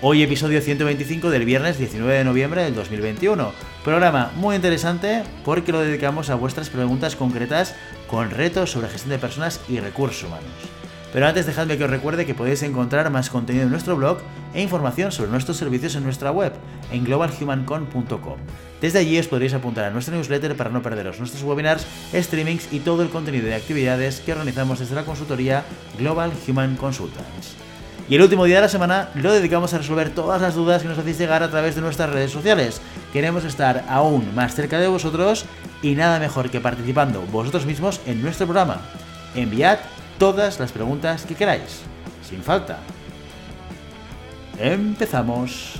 Hoy episodio 125 del viernes 19 de noviembre del 2021. Programa muy interesante porque lo dedicamos a vuestras preguntas concretas con retos sobre gestión de personas y recursos humanos. Pero antes dejadme que os recuerde que podéis encontrar más contenido en nuestro blog e información sobre nuestros servicios en nuestra web, en globalhumancon.com. Desde allí os podréis apuntar a nuestra newsletter para no perderos nuestros webinars, streamings y todo el contenido de actividades que organizamos desde la consultoría Global Human Consultants. Y el último día de la semana lo dedicamos a resolver todas las dudas que nos hacéis llegar a través de nuestras redes sociales. Queremos estar aún más cerca de vosotros y nada mejor que participando vosotros mismos en nuestro programa. Enviad todas las preguntas que queráis, sin falta. Empezamos.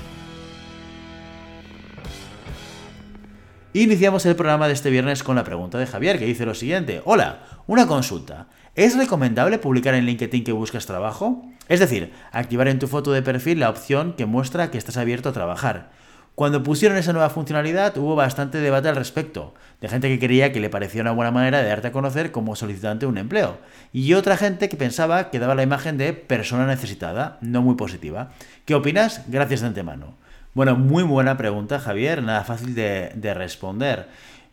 Iniciamos el programa de este viernes con la pregunta de Javier, que dice lo siguiente. Hola, una consulta. ¿Es recomendable publicar en LinkedIn que buscas trabajo? Es decir, activar en tu foto de perfil la opción que muestra que estás abierto a trabajar. Cuando pusieron esa nueva funcionalidad hubo bastante debate al respecto, de gente que creía que le parecía una buena manera de darte a conocer como solicitante de un empleo, y otra gente que pensaba que daba la imagen de persona necesitada, no muy positiva. ¿Qué opinas? Gracias de antemano. Bueno, muy buena pregunta, Javier, nada fácil de, de responder.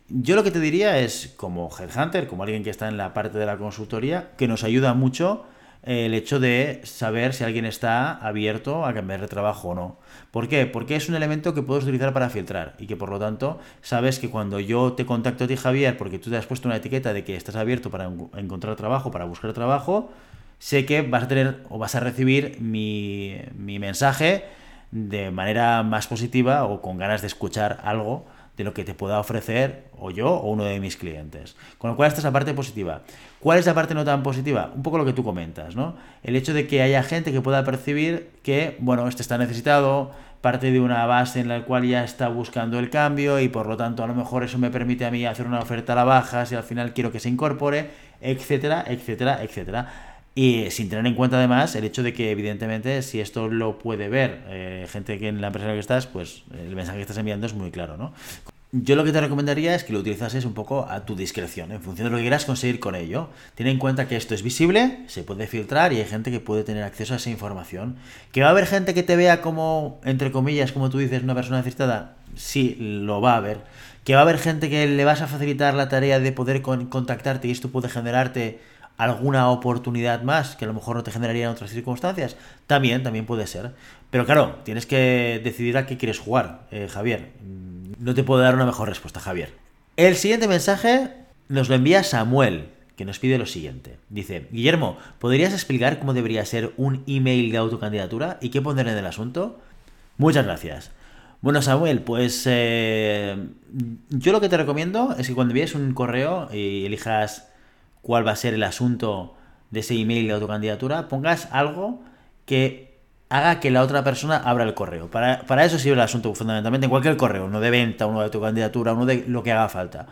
Yo lo que te diría es, como headhunter, como alguien que está en la parte de la consultoría, que nos ayuda mucho el hecho de saber si alguien está abierto a cambiar de trabajo o no. ¿Por qué? Porque es un elemento que puedes utilizar para filtrar y que por lo tanto sabes que cuando yo te contacto a ti Javier porque tú te has puesto una etiqueta de que estás abierto para encontrar trabajo, para buscar trabajo, sé que vas a tener o vas a recibir mi, mi mensaje de manera más positiva o con ganas de escuchar algo de lo que te pueda ofrecer o yo o uno de mis clientes. Con lo cual esta es la parte positiva. ¿Cuál es la parte no tan positiva? Un poco lo que tú comentas, ¿no? El hecho de que haya gente que pueda percibir que, bueno, este está necesitado, parte de una base en la cual ya está buscando el cambio y por lo tanto a lo mejor eso me permite a mí hacer una oferta a la baja si al final quiero que se incorpore, etcétera, etcétera, etcétera. Y sin tener en cuenta además el hecho de que evidentemente si esto lo puede ver eh, gente que en la empresa en la que estás, pues el mensaje que estás enviando es muy claro, ¿no? Yo lo que te recomendaría es que lo utilizases un poco a tu discreción, en función de lo que quieras conseguir con ello. Ten en cuenta que esto es visible, se puede filtrar y hay gente que puede tener acceso a esa información. ¿Que va a haber gente que te vea como, entre comillas, como tú dices, una persona necesitada? Sí, lo va a haber. ¿Que va a haber gente que le vas a facilitar la tarea de poder contactarte y esto puede generarte alguna oportunidad más que a lo mejor no te generaría en otras circunstancias, también, también puede ser. Pero claro, tienes que decidir a qué quieres jugar, eh, Javier. No te puedo dar una mejor respuesta, Javier. El siguiente mensaje nos lo envía Samuel, que nos pide lo siguiente. Dice, Guillermo, ¿podrías explicar cómo debería ser un email de autocandidatura y qué poner en el asunto? Muchas gracias. Bueno, Samuel, pues eh, yo lo que te recomiendo es que cuando envíes un correo y elijas cuál va a ser el asunto de ese email de autocandidatura, pongas algo que haga que la otra persona abra el correo. Para, para eso sirve el asunto fundamentalmente en cualquier correo, uno de venta, uno de autocandidatura, uno de lo que haga falta.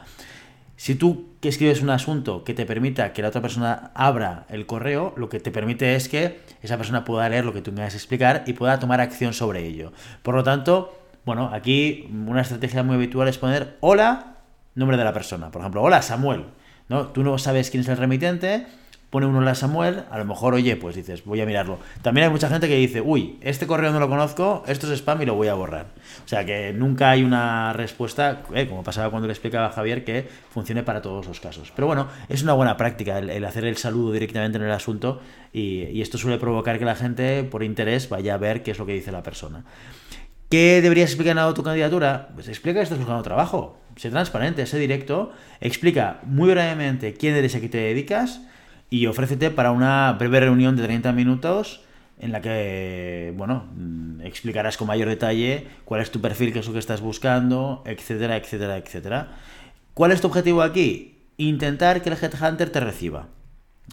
Si tú que escribes un asunto que te permita que la otra persona abra el correo, lo que te permite es que esa persona pueda leer lo que tú me vas a explicar y pueda tomar acción sobre ello. Por lo tanto, bueno, aquí una estrategia muy habitual es poner hola, nombre de la persona. Por ejemplo, hola Samuel. ¿No? Tú no sabes quién es el remitente, pone uno la Samuel, a lo mejor, oye, pues dices, voy a mirarlo. También hay mucha gente que dice, uy, este correo no lo conozco, esto es spam y lo voy a borrar. O sea que nunca hay una respuesta, eh, como pasaba cuando le explicaba a Javier, que funcione para todos los casos. Pero bueno, es una buena práctica el, hacer el saludo directamente en el asunto y, y esto suele provocar que la gente, por interés, vaya a ver qué es lo que dice la persona. ¿Qué deberías explicar en tu candidatura? Pues explica que estás buscando trabajo. Sé transparente, sé directo. Explica muy brevemente quién eres y a qué te dedicas. Y ofrécete para una breve reunión de 30 minutos en la que, bueno, mm, explicarás con mayor detalle cuál es tu perfil, qué es lo que estás buscando, etcétera, etcétera, etcétera. ¿Cuál es tu objetivo aquí? Intentar que el headhunter te reciba.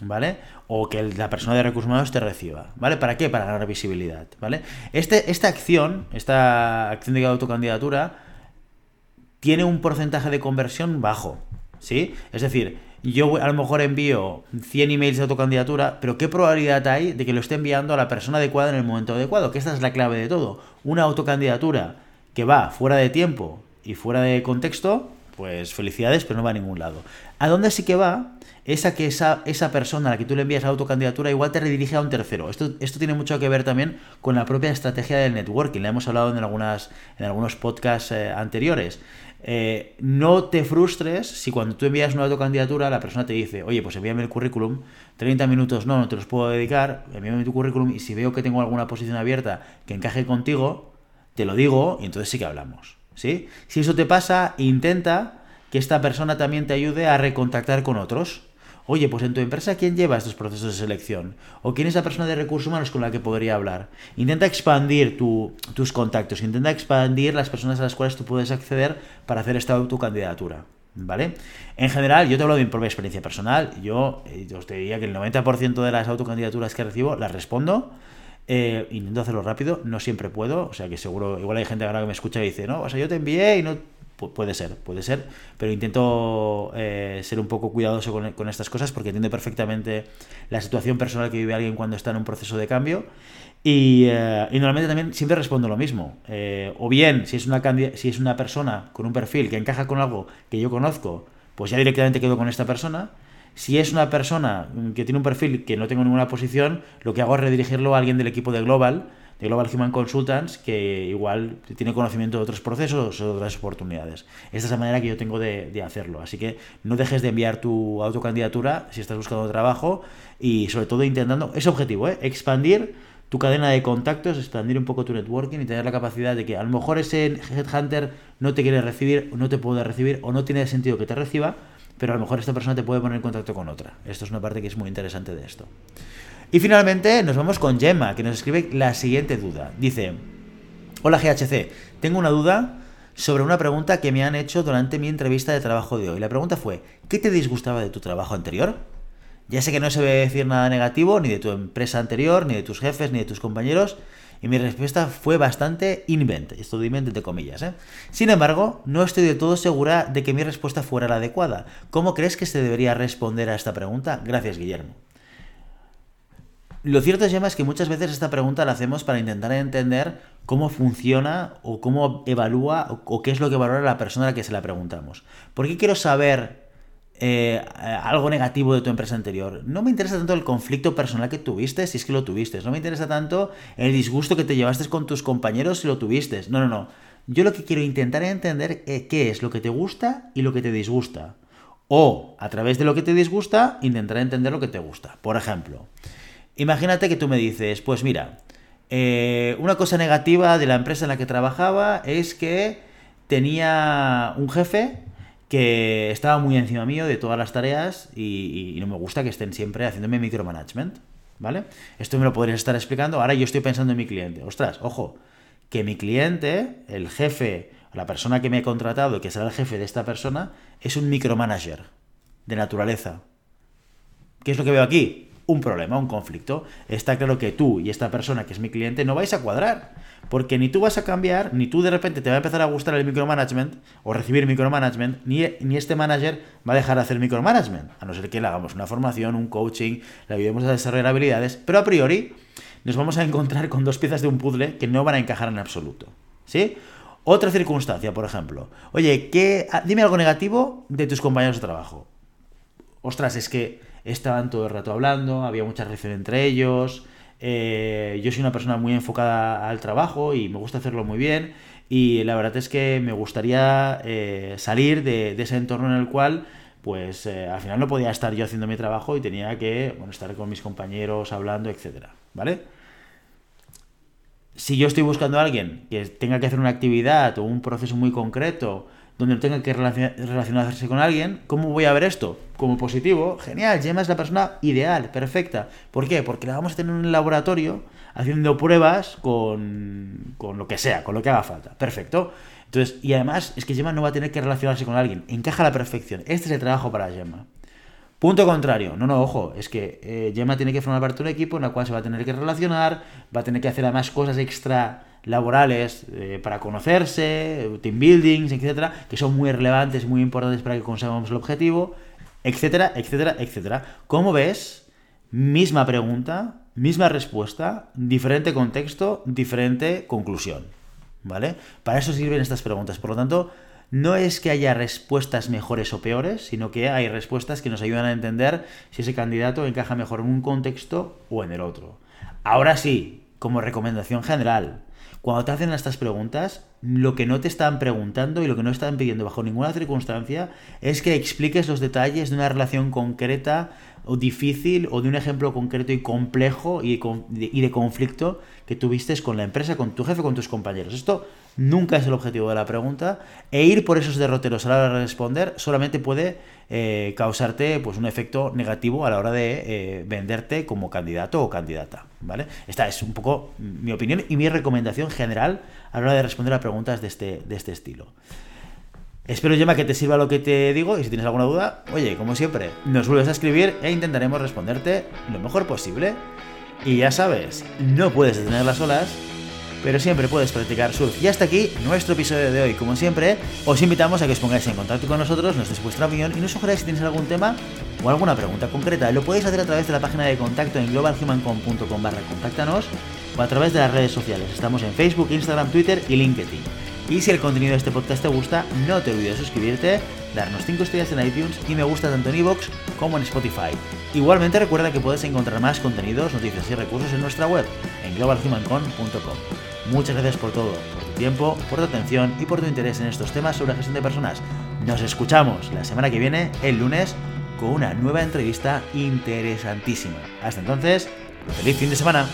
¿Vale? O que la persona de recursos humanos te reciba, ¿vale? ¿Para qué? Para ganar visibilidad, ¿vale? Este, esta acción, esta acción de autocandidatura, tiene un porcentaje de conversión bajo, ¿sí? Es decir, yo a lo mejor envío 100 emails de autocandidatura, pero ¿qué probabilidad hay de que lo esté enviando a la persona adecuada en el momento adecuado? Que esta es la clave de todo. Una autocandidatura que va fuera de tiempo y fuera de contexto, pues felicidades, pero no va a ningún lado. ¿A dónde sí que va? Es a que esa, esa persona a la que tú le envías la autocandidatura igual te redirige a un tercero. Esto, esto tiene mucho que ver también con la propia estrategia del networking. Le hemos hablado en, algunas, en algunos podcasts eh, anteriores. Eh, no te frustres si cuando tú envías una autocandidatura la persona te dice, oye, pues envíame el currículum, 30 minutos no, no te los puedo dedicar, envíame tu currículum y si veo que tengo alguna posición abierta que encaje contigo, te lo digo y entonces sí que hablamos. ¿Sí? Si eso te pasa, intenta que esta persona también te ayude a recontactar con otros. Oye, pues en tu empresa, ¿quién lleva estos procesos de selección? ¿O quién es la persona de recursos humanos con la que podría hablar? Intenta expandir tus contactos, intenta expandir las personas a las cuales tú puedes acceder para hacer esta autocandidatura. ¿Vale? En general, yo te hablo de mi propia experiencia personal. Yo, eh, os diría que el 90% de las autocandidaturas que recibo las respondo. Eh, intento hacerlo rápido, no siempre puedo. O sea que seguro, igual hay gente ahora que me escucha y dice, no, o sea, yo te envié y no puede ser, puede ser, pero intento eh, ser un poco cuidadoso con, estas cosas porque entiendo perfectamente la situación personal que vive alguien cuando está en un proceso de cambio y, eh, normalmente también siempre respondo lo mismo. Eh, o bien, si es, una si es una persona con un perfil que encaja con algo que yo conozco, pues ya directamente quedo con esta persona. Si es una persona que tiene un perfil que no tengo ninguna posición, lo que hago es redirigirlo a alguien del equipo de Global de Global Human Consultants que igual tiene conocimiento de otros procesos o de otras oportunidades. Esta es la manera que yo tengo de, hacerlo. Así que no dejes de enviar tu autocandidatura si estás buscando trabajo y sobre todo intentando, ese objetivo, ¿eh? expandir tu cadena de contactos, expandir un poco tu networking y tener la capacidad de que a lo mejor ese headhunter no te quiere recibir, no te puede recibir o no tiene sentido que te reciba, pero a lo mejor esta persona te puede poner en contacto con otra. Esto es una parte que es muy interesante de esto. Y finalmente nos vamos con Gemma, que nos escribe la siguiente duda. Dice, hola GHC, tengo una duda sobre una pregunta que me han hecho durante mi entrevista de trabajo de hoy. La pregunta fue, ¿qué te disgustaba de tu trabajo anterior? Ya sé que no se debe decir nada negativo, ni de tu empresa anterior, ni de tus jefes, ni de tus compañeros, y mi respuesta fue bastante invent, esto de comillas. ¿eh? Sin embargo, no estoy de todo segura de que mi respuesta fuera la adecuada. ¿Cómo crees que se debería responder a esta pregunta? Gracias, Guillermo. Lo cierto, es que muchas veces esta pregunta la hacemos para intentar entender cómo funciona o cómo evalúa o, qué es lo que valora la persona a la que se la preguntamos. ¿Por qué quiero saber eh, algo negativo de tu empresa anterior? No me interesa tanto el conflicto personal que tuviste, si es que lo tuviste. No me interesa tanto el disgusto que te llevaste con tus compañeros si lo tuviste. No, no, no. Yo lo que quiero intentar entender es qué es lo que te gusta y lo que te disgusta. O, a través de lo que te disgusta, intentar entender lo que te gusta. Por ejemplo, Imagínate que tú me dices, pues mira, eh, una cosa negativa de la empresa en la que trabajaba es que tenía un jefe que estaba muy encima mío de todas las tareas y, no me gusta que estén siempre haciéndome micromanagement, ¿vale? Esto me lo podrías estar explicando. Ahora yo estoy pensando en mi cliente. Ostras, ojo, que mi cliente, el jefe, la persona que me ha contratado, que será el jefe de esta persona, es un micromanager de naturaleza. ¿Qué es lo que veo aquí? Un problema, un conflicto. Está claro que tú y esta persona que es mi cliente no vais a cuadrar. Porque ni tú vas a cambiar, ni tú de repente te va a empezar a gustar el micromanagement o recibir micromanagement, ni, ni este manager va a dejar de hacer micromanagement. A no ser que le hagamos una formación, un coaching, le ayudemos a desarrollar habilidades. Pero a priori nos vamos a encontrar con dos piezas de un puzzle que no van a encajar en absoluto. ¿Sí? Otra circunstancia, por ejemplo. Oye, ¿qué, ah, dime algo negativo de tus compañeros de trabajo. Ostras, es que estaban todo el rato hablando, había mucha relación entre ellos. Eh, yo soy una persona muy enfocada al trabajo y me gusta hacerlo muy bien. Y la verdad es que me gustaría eh, salir de, ese entorno en el cual, pues eh, al final no podía estar yo haciendo mi trabajo y tenía que estar con mis compañeros hablando, etcétera. ¿Vale? Si yo estoy buscando a alguien que tenga que hacer una actividad o un proceso muy concreto donde tenga que relacionarse con alguien, ¿cómo voy a ver esto? Como positivo, genial, Gemma es la persona ideal, perfecta. ¿Por qué? Porque la vamos a tener en un laboratorio haciendo pruebas con, con lo que sea, con lo que haga falta. Perfecto. Entonces, y además es que Gemma no va a tener que relacionarse con alguien, encaja a la perfección. Este es el trabajo para Gemma. Punto contrario, no, no, ojo, es que eh, Gemma tiene que formar parte de un equipo en el cual se va a tener que relacionar, va a tener que hacer además cosas extra laborales eh, para conocerse, team buildings, etcétera, que son muy relevantes, muy importantes para que consigamos el objetivo, etcétera, etcétera, etcétera. Como ves, misma pregunta, misma respuesta, diferente contexto, diferente conclusión. ¿Vale? Para eso sirven estas preguntas. Por lo tanto, no es que haya respuestas mejores o peores, sino que hay respuestas que nos ayudan a entender si ese candidato encaja mejor en un contexto o en el otro. Ahora sí, como recomendación general, cuando te hacen estas preguntas, lo que no te están preguntando y lo que no están pidiendo bajo ninguna circunstancia es que expliques los detalles de una relación concreta o difícil o de un ejemplo concreto y complejo y de conflicto que tuviste con la empresa, con tu jefe, con tus compañeros. Esto nunca es el objetivo de la pregunta, e ir por esos derroteros a la hora de responder solamente puede eh, causarte pues, un efecto negativo a la hora de eh, venderte como candidato o candidata. ¿Vale? Esta es un poco mi opinión y mi recomendación general a la hora de responder a preguntas de este, de este estilo. Espero, Gemma, que te sirva lo que te digo y si tienes alguna duda, oye, como siempre, nos vuelves a escribir e intentaremos responderte lo mejor posible. Y ya sabes, no puedes detener las olas pero siempre puedes practicar surf. Y hasta aquí nuestro episodio de hoy. Como siempre, os invitamos a que os pongáis en contacto con nosotros, nos deis vuestra opinión y nos sugeráis si tenéis algún tema o alguna pregunta concreta. Lo podéis hacer a través de la página de contacto en globalhumancom.com barra contáctanos o a través de las redes sociales. Estamos en Facebook, Instagram, Twitter y LinkedIn. Y si el contenido de este podcast te gusta, no te olvides de suscribirte, darnos 5 estrellas en iTunes y me gusta tanto en iVoox como en Spotify. Igualmente recuerda que puedes encontrar más contenidos, noticias y recursos en nuestra web, en globalhumancom.com. Muchas gracias por todo, por tu tiempo, por tu atención y por tu interés en estos temas sobre gestión de personas. Nos escuchamos la semana que viene, el lunes, con una nueva entrevista interesantísima. Hasta entonces, feliz fin de semana.